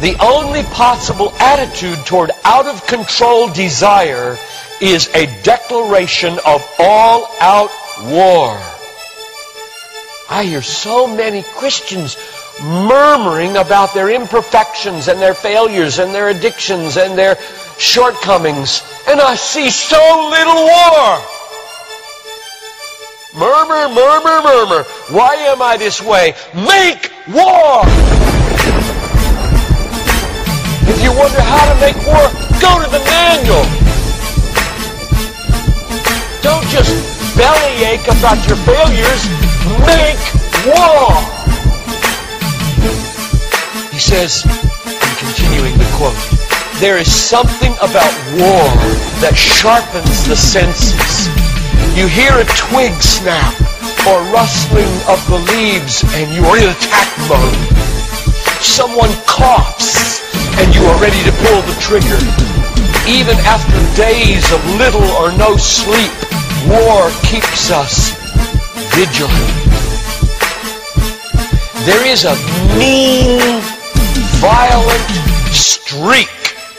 The only possible attitude toward out of control desire is a declaration of all out war. I hear so many Christians murmuring about their imperfections and their failures and their addictions and their shortcomings, and I see so little war. Murmur, murmur, murmur. Why am I this way? Make war! You wonder how to make war, go to the manual. Don't just bellyache about your failures. Make war. He says, continuing the quote, there is something about war that sharpens the senses. You hear a twig snap or rustling of the leaves and you are in attack mode. Someone coughs and you are ready to pull the trigger. Even after days of little or no sleep, war keeps us vigilant. There is a mean, violent streak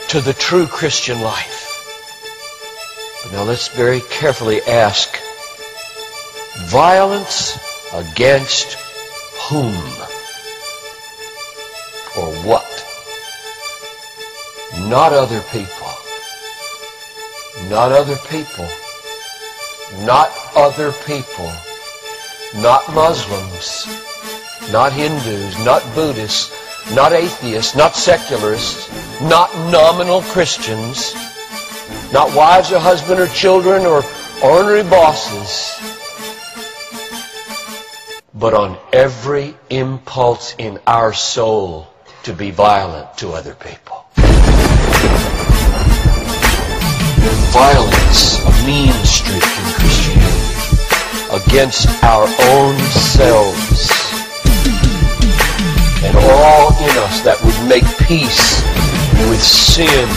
to the true Christian life. But now let's very carefully ask, violence against whom? What? Not other people. Not other people. Not other people. Not Muslims. Not Hindus. Not Buddhists. Not atheists. Not secularists. Not nominal Christians. Not wives or husband or children or ornery bosses. But on every impulse in our soul to be violent to other people. violence, a mean streak in Christianity against our own selves and all in us that would make peace with sin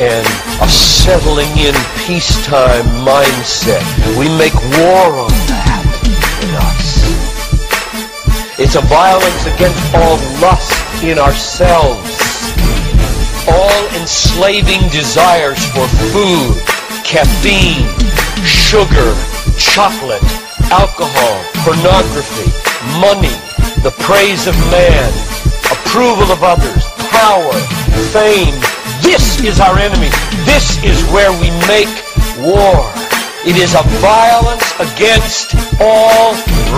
and a settling in peacetime mindset. We make war on that. It's a violence against all lust in ourselves all enslaving desires for food, caffeine, sugar, chocolate, alcohol, pornography, money, the praise of man, approval of others, power, fame. This is our enemy. This is where we make war. It is a violence against all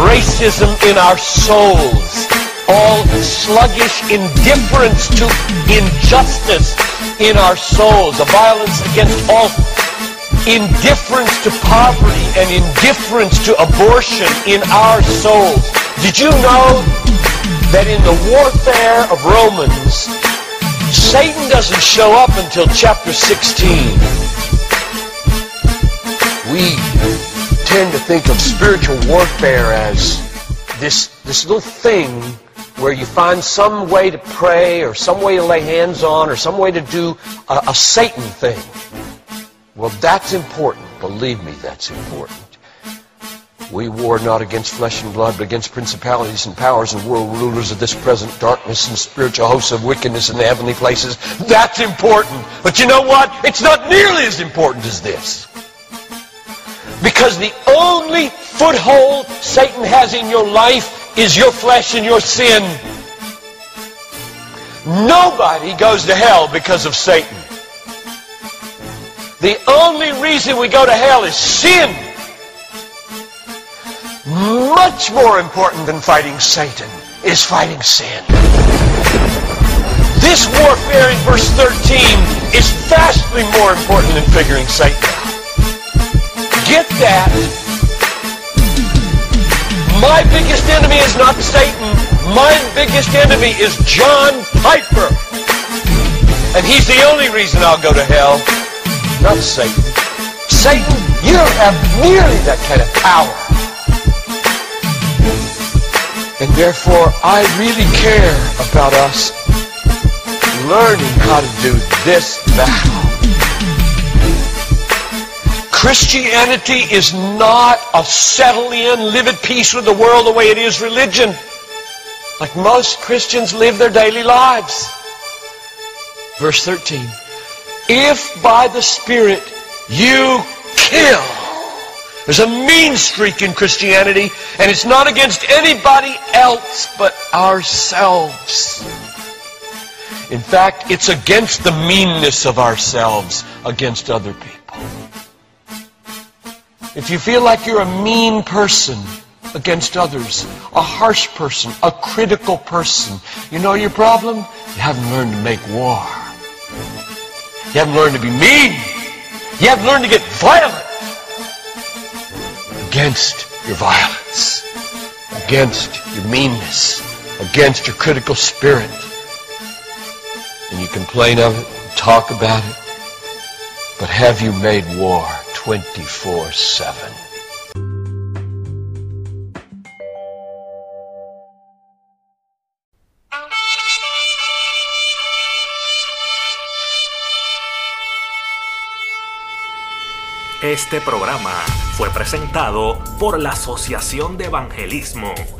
racism in our souls all sluggish indifference to injustice in our souls, a violence against all indifference to poverty and indifference to abortion in our souls. Did you know that in the warfare of Romans, Satan doesn't show up until chapter 16? We tend to think of spiritual warfare as this, this little thing where you find some way to pray or some way to lay hands on or some way to do a, a Satan thing. Well, that's important. Believe me, that's important. We war not against flesh and blood, but against principalities and powers and world rulers of this present darkness and spiritual hosts of wickedness in the heavenly places. That's important. But you know what? It's not nearly as important as this. Because the only foothold Satan has in your life is your flesh and your sin. Nobody goes to hell because of Satan. The only reason we go to hell is sin. much more important than fighting Satan is fighting sin. This warfare in verse 13 is vastly more important than figuring Satan. Get that. My biggest enemy is not Satan. My biggest enemy is John Piper. And he's the only reason I'll go to hell, not Satan. Satan, you don't have nearly that kind of power. And therefore, I really care about us learning how to do this battle. Christianity is not a settle in, live at peace with the world the way it is religion. Like most Christians live their daily lives. Verse 13. If by the Spirit you kill. There's a mean streak in Christianity, and it's not against anybody else but ourselves. In fact, it's against the meanness of ourselves against other people. If you feel like you're a mean person against others, a harsh person, a critical person, you know your problem? You haven't learned to make war. You haven't learned to be mean. You haven't learned to get violent against your violence, against your meanness, against your critical spirit. And you complain of it, talk about it, but have you made war 24 7? Este programa fue presentado por la Asociación de Evangelismo.